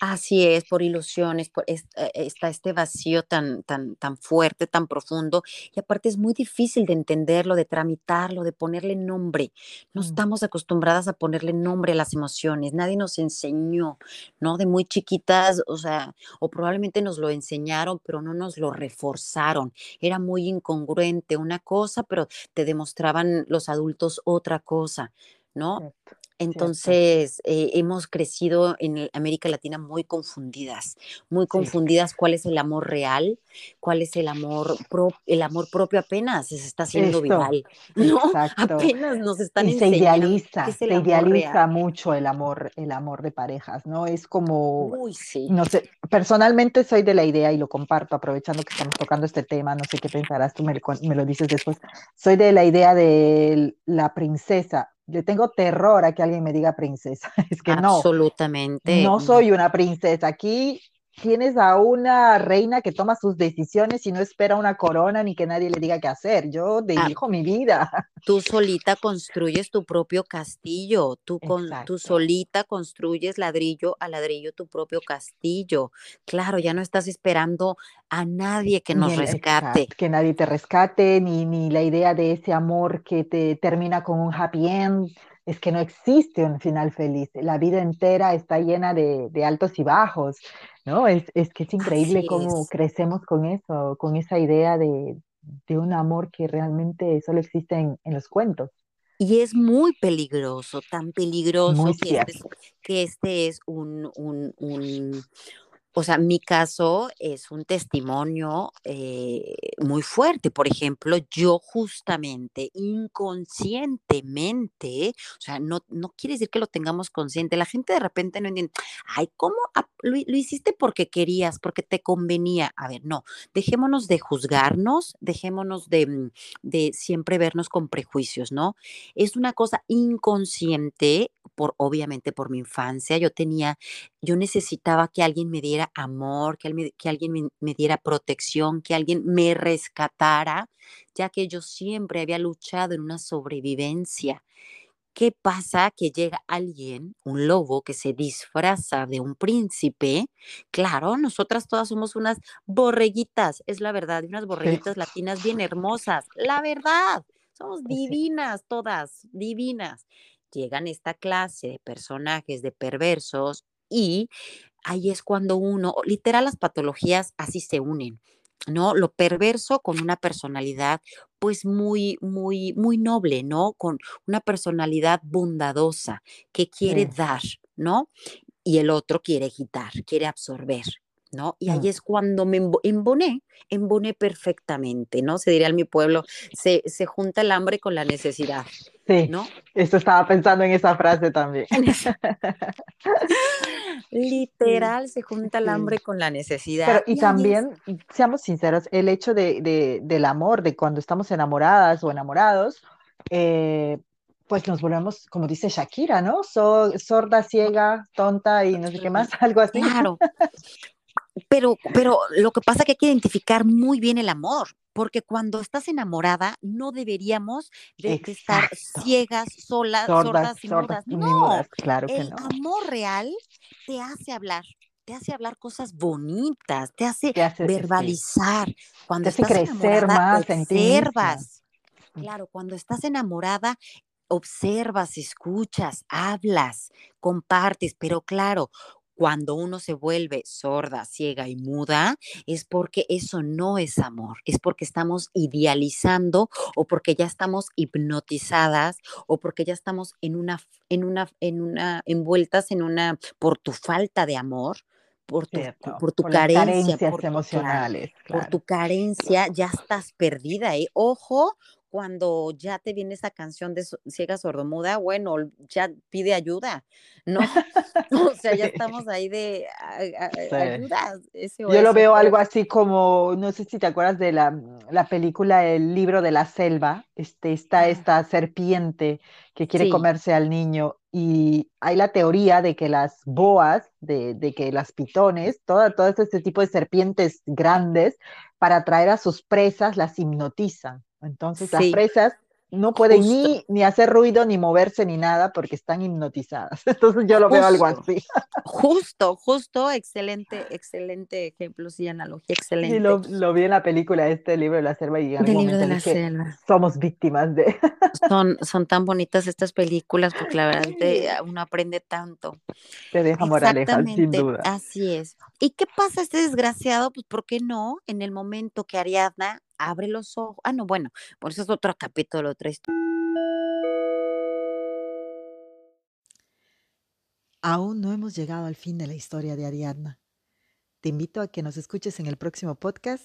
Así es, por ilusiones, por eh, está este vacío tan, tan, tan fuerte, tan profundo, y aparte es muy difícil de entenderlo, de tramitarlo, de ponerle nombre. No mm. estamos acostumbradas a ponerle nombre a las emociones, nadie nos enseñó, ¿no? De muy chiquitas, o sea, o probablemente nos lo enseñaron, pero no nos lo reforzaron. Era muy incongruente una cosa, pero te demostraban los adultos otra cosa, ¿no? Entonces, eh, hemos crecido en América Latina muy confundidas, muy confundidas cuál es el amor real, cuál es el amor, el amor propio apenas se está haciendo viral, ¿no? Apenas nos están y se idealiza, se idealiza mucho el amor, el amor de parejas, ¿no? Es como, Uy, sí. no sé, personalmente soy de la idea y lo comparto, aprovechando que estamos tocando este tema, no sé qué pensarás, tú me, me lo dices después, soy de la idea de la princesa, le tengo terror a que alguien me diga princesa. Es que no. Absolutamente. No soy una princesa. Aquí tienes a una reina que toma sus decisiones y no espera una corona ni que nadie le diga qué hacer. Yo ah, dirijo mi vida. Tú solita construyes tu propio castillo, tú, con, tú solita construyes ladrillo a ladrillo tu propio castillo. Claro, ya no estás esperando a nadie que nos rescate. que nadie te rescate, ni, ni la idea de ese amor que te termina con un happy end es que no existe un final feliz. La vida entera está llena de, altos y bajos, ¿no? Es, que es increíble cómo crecemos con eso, con esa idea de, un amor que realmente solo existe en, los cuentos. Y es muy peligroso, tan peligroso que este, que este, es un, o sea, mi caso es un testimonio eh, muy fuerte. Por ejemplo, yo justamente, inconscientemente, o sea, no, no quiere decir que lo tengamos consciente. La gente de repente no entiende, ay, ¿cómo lo, hiciste porque querías, porque te convenía? A ver, no, dejémonos de juzgarnos, dejémonos de, mm, de siempre vernos con prejuicios, ¿no? Es una cosa inconsciente, por obviamente por mi infancia. Yo tenía, yo necesitaba que alguien me diera amor, que, que alguien me, diera protección, que alguien me rescatara, ya que yo siempre había luchado en una sobrevivencia. ¿Qué pasa? Que llega alguien, un lobo que se disfraza de un príncipe. Claro, nosotras todas somos unas borreguitas, es la verdad, unas borreguitas latinas bien hermosas. La verdad, somos pues divinas todas, divinas. Llegan esta clase de personajes, de perversos, y ahí es cuando uno, literal las patologías así se unen, ¿no? Lo perverso con una personalidad pues muy, muy, muy noble, ¿no? Con una personalidad bondadosa que quiere dar, ¿no? Y el otro quiere quitar, quiere absorber. ¿No? Y ahí es cuando me emboné, emboné perfectamente, ¿no? Se diría en mi pueblo, se, se junta el hambre con la necesidad. Sí, ¿no? Esto estaba pensando en esa frase también. Literal, se junta el hambre con la necesidad. y, también, seamos sinceros, el hecho de, del amor, de cuando estamos enamoradas o enamorados, eh, pues nos volvemos, como dice Shakira, ¿no? sorda, ciega, tonta y no sé qué más, algo así. Claro. Pero, pero lo que pasa es que hay que identificar muy bien el amor, porque cuando estás enamorada no deberíamos de, estar ciegas, solas, sordas, y mudas. No, claro que el amor real te hace hablar, te hace hablar cosas bonitas, te hace, verbalizar. Cuando te hace estás crecer más observas. Claro, cuando estás enamorada, observas, escuchas, hablas, compartes, pero claro, cuando uno se vuelve sorda, ciega y muda, es porque eso no es amor, es porque estamos idealizando o porque ya estamos hipnotizadas o porque ya estamos en una, en una, en una, envueltas en una, por tu falta de amor, por tu, por tu carencia, por emocionales. Por tu carencia ya estás perdida. ¿eh? Ojo cuando ya te viene esa canción de ciega sordomuda, bueno, ya pide ayuda, ¿no? o sea, ya estamos ahí de ayuda. Yo lo veo algo así como, no sé si te acuerdas de la, la película El libro de la selva, este, está esta serpiente que quiere comerse al niño y hay la teoría de que las boas, de, de que las pitones, todo, todo este tipo de serpientes grandes, para atraer a sus presas, las hipnotizan. Entonces las presas no pueden ni, ni hacer ruido, ni moverse, ni nada, porque están hipnotizadas. Entonces yo lo veo algo así. Justo, justo, excelente, excelente ejemplo, sí, analogía, excelente. Sí, lo, lo, vi en la película, este libro de la selva, y en libro de la selva. somos víctimas de... Son, son tan bonitas estas películas, porque la verdad te, uno aprende tanto. Te deja moraleja, sin duda. Así es. ¿Y qué pasa este desgraciado? Pues, ¿por qué no? En el momento que Ariadna abre los ojos. Ah, no, bueno, por eso es otro capítulo, otra historia. Aún no hemos llegado al fin de la historia de Ariadna. Te invito a que nos escuches en el próximo podcast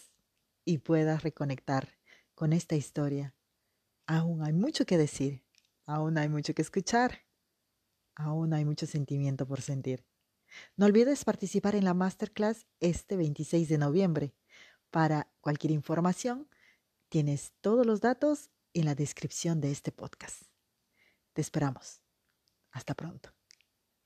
y puedas reconectar con esta historia. Aún hay mucho que decir, aún hay mucho que escuchar, aún hay mucho sentimiento por sentir. No olvides participar en la masterclass este 26 de noviembre. Para cualquier información, tienes todos los datos en la descripción de este podcast. Te esperamos. Hasta pronto.